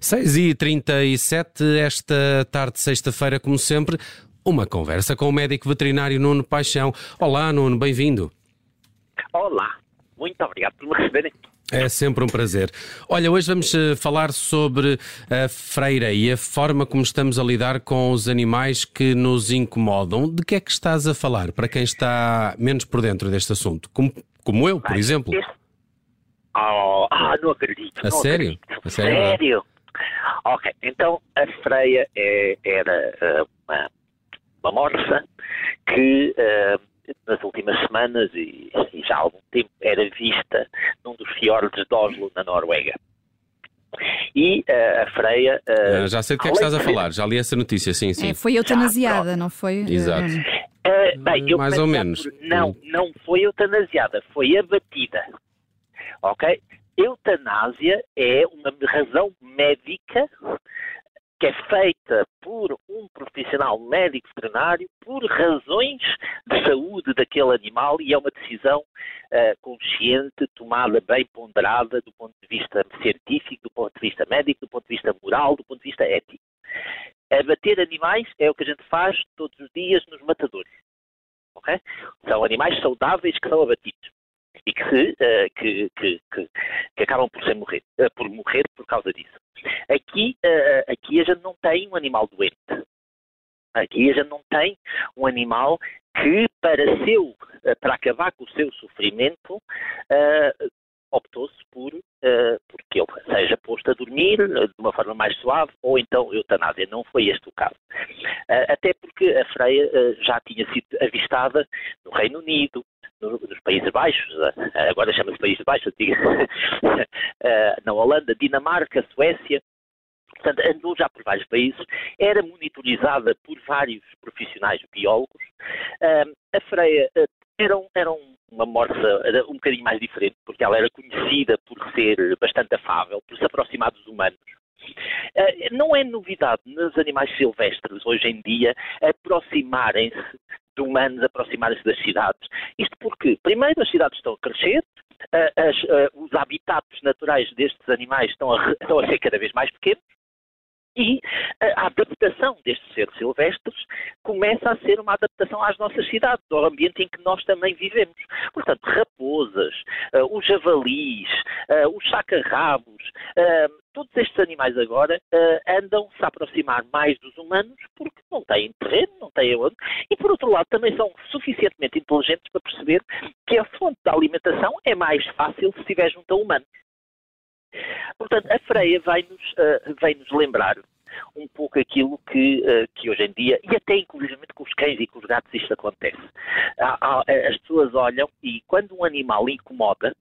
Seis e trinta e sete esta tarde de sexta-feira, como sempre, uma conversa com o médico veterinário Nuno Paixão. Olá, Nuno, bem-vindo. Olá, muito obrigado por me receberem. É sempre um prazer. Olha, hoje vamos eh, falar sobre a freira e a forma como estamos a lidar com os animais que nos incomodam. De que é que estás a falar, para quem está menos por dentro deste assunto? Como, como eu, por exemplo. Oh, ah, não acredito. A não sério? acredito. A sério, Sério? Ok, então a freia é- era ah, uma, uma morsa que ah, nas últimas semanas e, e já há algum tempo era vista num dos fiordes de Oslo, na Noruega. E ah, a freia. ah, Ah, já sei do que é que estás a falar, já li essa notícia, sim, sim. É, foi eutanasiada, não foi? Exato. Eh? Ah, bem, eu Mais ou já menos. por- Não, não foi eutanasiada, foi abatida. Ok? Eutanásia é uma razão médica que é feita por um profissional médico veterinário por razões de saúde daquele animal e é uma decisão ah, consciente, tomada bem ponderada do ponto de vista científico, do ponto de vista médico, do ponto de vista moral, do ponto de vista ético. Abater animais é o que a gente faz todos os dias nos matadores. ok? São animais saudáveis que são abatidos e que, eh, que, que, que, acabam por, morrer, eh, por morrer por causa disso. Aqui, eh, aqui a gente não tem um animal doente. Aqui a gente não tem um animal que, para, seu, para acabar com o seu sofrimento, optou-se por, eh, por que ele seja posto a dormir de uma forma mais suave ou então eutanásia. Não foi este o caso. Eh, até porque a freia eh, já tinha sido avistada no Reino Unido, nos Países Baixos, eh, agora chama-se Países Baixos, eh, na Holanda, Dinamarca, Suécia, portanto, andou já por vários países, era monitorizada por vários profissionais biólogos. A freia ah, era, era um- uma morsa um bocadinho mais diferente, porque ela era conhecida por ser bastante afável, por se aproximar dos humanos. Não é novidade nos animais silvestres hoje em dia aproximarem-se humanos, aproximarem-se das cidades. Isto porque, primeiro, as cidades estão a crescer, ah, as- ah, os habitats naturais destes animais estão a, estão a ser cada vez mais pequenos, e a adaptação destes seres silvestres começa a ser uma adaptação às nossas cidades, ao ambiente em que nós também vivemos. Portanto, raposas, ah, os javalis, ah, os sacarrabos, todos estes animais agora ah, andam-se a aproximar mais dos humanos porque não têm terreno, não têm onde, e por outro lado também são suficientemente inteligentes para perceber que a fonte da alimentação é mais fácil se estiver junto a humanos. Portanto, a freia vai-nos ah, vai-nos lembrar um pouco aquilo que, ah, que hoje em dia, e até inclusive com os cães e com os gatos isto acontece. Há- há- as pessoas olham e quando um animal incomoda,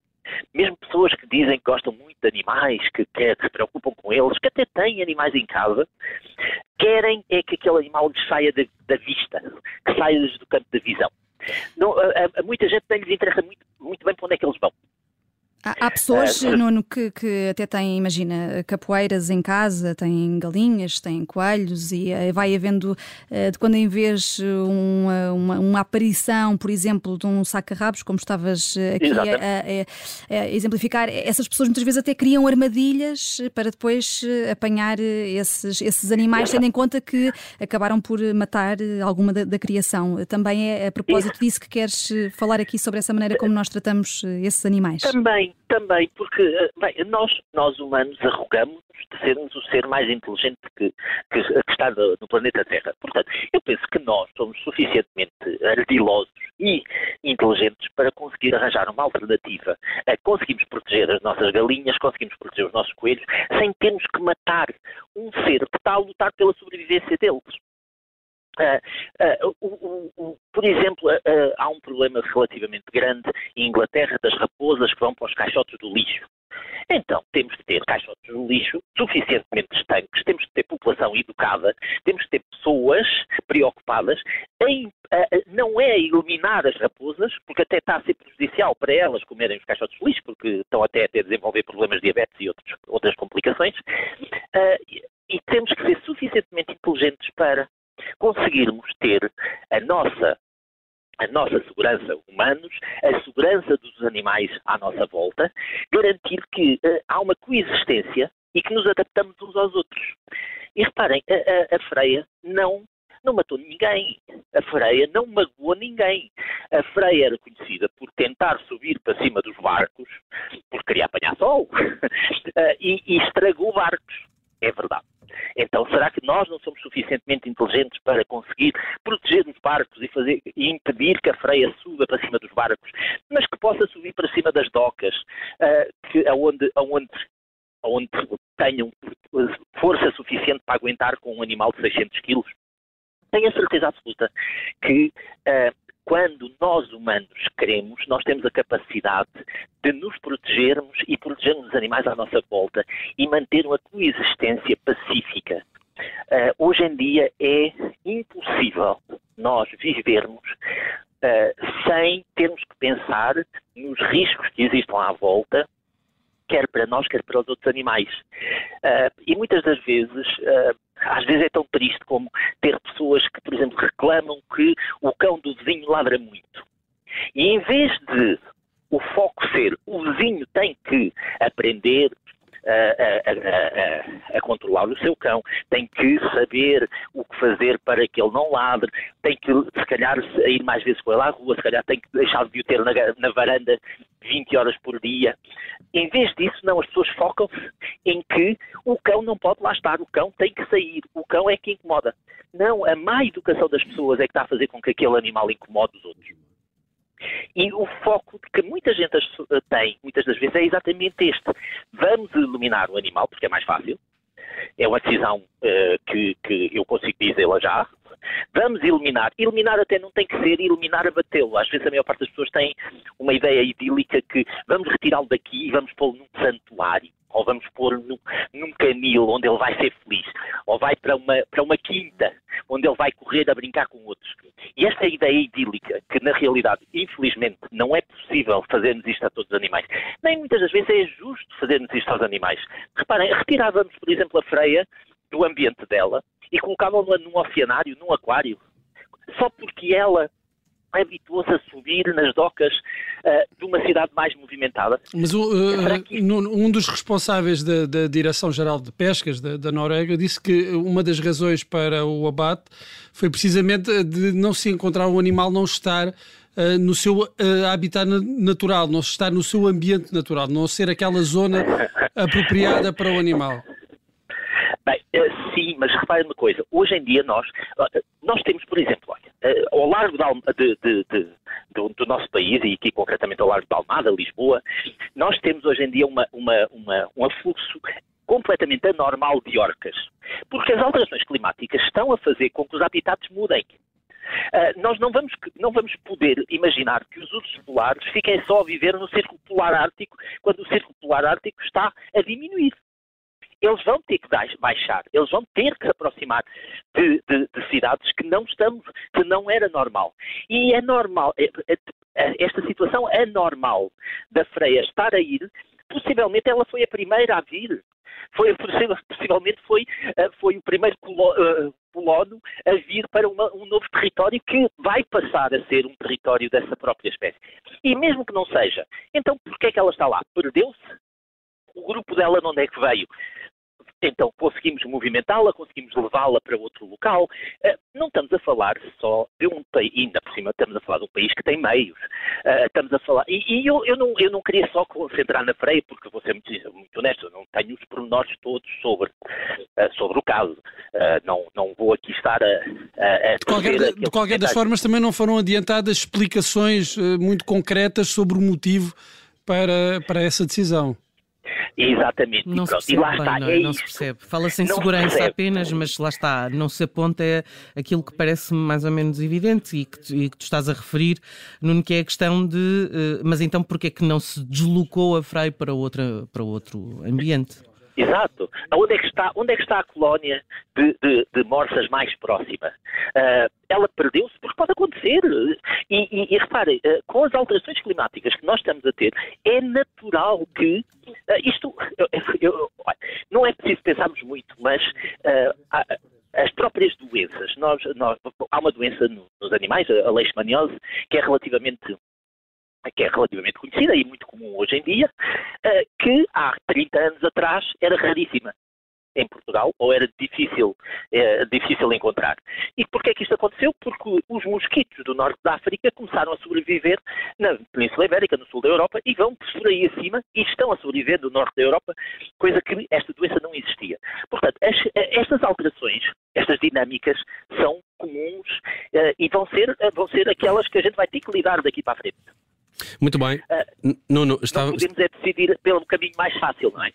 mesmo pessoas que dizem que gostam muito de animais, que, que se preocupam com eles, que até têm animais em casa, querem é que aquele animal lhes saia da, da vista, que saia-lhes do campo da visão. Não, a, a- muita gente nem lhes interessa muito, muito bem para onde é que eles vão. Há, pessoas, Eh, Nuno, que, que até têm, imagina, capoeiras em casa, têm galinhas, têm coelhos e eh, vai havendo, eh, de quando em vez, uma, uma, uma aparição, por exemplo, de um saca-rabos, como estavas eh, aqui a, a- a- exemplificar, essas pessoas muitas vezes até criam armadilhas para depois eh, apanhar eh, esses, esses animais, tendo em conta que acabaram por matar eh, alguma da, da criação. Também é a propósito disso que queres eh, falar aqui sobre essa maneira como nós tratamos eh, esses animais. Também, também, porque eh, bem, nós, nós humanos arrogamos de sermos o ser mais inteligente que, que, que está no, no planeta Terra. Portanto, eu penso que nós somos suficientemente ardilosos e inteligentes para conseguir arranjar uma alternativa. Eh, Conseguimos proteger as nossas galinhas, conseguimos proteger os nossos coelhos, sem termos que matar um ser que está a lutar pela sobrevivência deles. O- o- por exemplo, ah, há um problema relativamente grande em Inglaterra das raposas que vão para os caixotes do lixo. Então, temos de ter caixotes do lixo suficientemente estanques, temos de ter população educada, temos de ter pessoas preocupadas em, não é eliminar as raposas, porque até está a ser prejudicial para elas comerem os caixotes de lixo, porque estão até a desenvolver problemas de diabetes e outros, outras complicações, ah, e, e temos que ser suficientemente inteligentes para conseguirmos ter a nossa a nossa segurança humanos, a segurança dos animais à nossa volta, garantir que uh, há uma coexistência e que nos adaptamos uns aos outros. E reparem, a, a, a freia não não matou ninguém. A freia não magoou ninguém. A freia era conhecida por tentar subir para cima dos barcos, porque queria apanhar sol, e, e estragou barcos. É verdade. Então, será que nós não somos suficientemente inteligentes para conseguir proteger os barcos e, fazer, e impedir que a freia suba para cima dos barcos, mas que possa subir para cima das docas, uh, que, aonde, aonde, aonde tenham força suficiente para aguentar com um animal de 600 quilos? Tenho a certeza absoluta que uh, quando nós humanos queremos, nós temos a capacidade de nos protegermos e protegermos os animais à nossa volta e manter uma coexistência pacífica. Uh, hoje em dia é impossível nós vivermos uh, sem termos que pensar nos riscos que existem à volta, quer para nós, quer para os outros animais. Uh, e muitas das vezes às vezes é tão triste como ter pessoas que, por exemplo, reclamam que o cão do vizinho ladra muito. E em vez de o foco ser o vizinho tem que aprender a, a, a, a, controlar o seu cão, tem que saber o que fazer para que ele não ladre, tem que, se calhar, ir mais vezes com ele à rua, se calhar tem que deixar de o ter na, na varanda 20 horas por dia. Em vez disso, não, as pessoas focam-se em que o cão não pode lá estar, o cão tem que sair, o cão é que incomoda. Não, a má educação das pessoas é que está a fazer com que aquele animal incomode os outros. E o foco que muita gente tem, muitas das vezes, é exatamente este. Vamos eliminar o animal, porque é mais fácil. É uma decisão uh, que, que eu consigo dizê-la já. Vamos eliminar. Eliminar até não tem que ser eliminar a batê-lo. Às vezes a maior parte das pessoas tem uma ideia idílica que vamos retirá-lo daqui e vamos pô-lo num santuário ou vamos pôr num, num canil onde ele vai ser feliz, ou vai para uma, para uma quinta onde ele vai correr a brincar com outros. E esta ideia idílica, que na realidade, infelizmente, não é possível fazermos isto a todos os animais. Nem muitas das vezes é justo fazermos isto aos animais. Reparem, retirávamos, por exemplo, a freia do ambiente dela e colocávamos-la num oceanário, num aquário, só porque ela habituou-se a subir nas docas uh, de uma cidade mais movimentada. Mas uh, um dos responsáveis da, da Direção-Geral de Pescas da, da, Noruega disse que uma das razões para o abate foi precisamente de não se encontrar um animal não estar uh, no seu habitat natural, não estar no seu ambiente natural, não ser aquela zona apropriada para o animal. Bem, sim, mas repare uma coisa. Hoje em dia nós, nós temos, por exemplo, olha, uh, ao largo de, de, de, do, do, nosso país, e aqui concretamente ao largo de Almada, Lisboa, nós temos hoje em dia uma, uma, uma, um afluxo completamente anormal de orcas. Porque as alterações climáticas estão a fazer com que os habitats mudem. Uh, nós não vamos, não vamos poder imaginar que os ursos polares fiquem só a viver no Círculo Polar Ártico, quando o Círculo Polar Ártico está a diminuir eles vão ter que baixar, eles vão ter que se aproximar de, de, de, cidades que não estamos, que não era normal. E é normal, é, é, é, esta situação é normal da Freia estar a ir, possivelmente ela foi a primeira a vir. Foi, possivelmente foi, eh, foi o primeiro eh, colono a vir para uma, um novo território que vai passar a ser um território dessa própria espécie. E mesmo que não seja, então por que é que ela está lá? Perdeu-se? O grupo dela de onde é que veio? Então conseguimos movimentá-la, conseguimos levá-la para outro local. Eh, não estamos a falar só de um país, ainda por cima estamos a falar de um país que tem meios. Eh, estamos a falar. E, e eu, eu, não, eu não queria só concentrar na freia, porque vou ser muito, muito honesto, eu não tenho os pormenores todos sobre, eh, sobre o caso. Não, não vou aqui estar a. a, a de qualquer, de qualquer das formas, também não foram adiantadas explicações muito concretas sobre o motivo para, para essa decisão. Exatamente. Não e, pronto, percebe, e lá bem, está. Não, é não se percebe. Fala-se em não segurança apenas, mas lá está. Não se aponta é aquilo que parece mais ou menos evidente e que, tu, e que tu estás a referir, Nuno, que é a questão de. Uh, mas então porquê é que não se deslocou a Frei para, outra, para outro ambiente? Exato. Onde é que está, onde é que está a colónia de, de, de morsas mais próxima? Uh, ela perdeu-se porque pode acontecer. E, e, e reparem, uh, com as alterações climáticas que nós estamos a ter, é natural que isto eu, não é preciso pensarmos muito, mas a, as próprias doenças. Nós, nós, há uma doença no, nos animais, a leishmaniose, que é relativamente que é relativamente conhecida e muito comum hoje em dia, eh, que há 30 anos atrás era raríssima em Portugal, ou era difícil, é, difícil encontrar. E porquê é que isto aconteceu? Porque os mosquitos do norte da África começaram a sobreviver na Península Ibérica, no sul da Europa, e vão por aí acima e estão a sobreviver no norte da Europa, coisa que esta doença não existia. Portanto, as, estas alterações, estas dinâmicas, são comuns uh, e vão ser, vão ser aquelas que a gente vai ter que lidar daqui para a frente. Muito bem. Uh, Nuno, estava... podemos é decidir pelo caminho mais fácil, não é?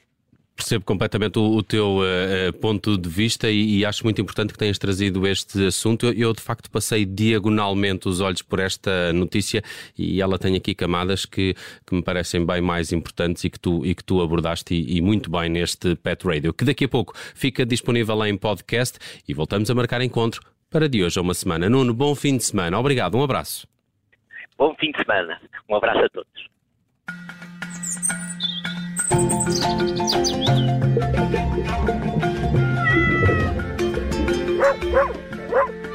Percebo completamente o, o teu uh, ponto de vista e, e, acho muito importante que tenhas trazido este assunto. Eu, eu, de facto, passei diagonalmente os olhos por esta notícia e ela tem aqui camadas que, que me parecem bem mais importantes e que tu, e que tu abordaste e, e, muito bem neste Pet Radio, que daqui a pouco fica disponível em podcast e voltamos a marcar encontro para de hoje a uma semana. Nuno, bom fim de semana. Obrigado, um abraço. Bom fim de semana. Um abraço a todos. Woo!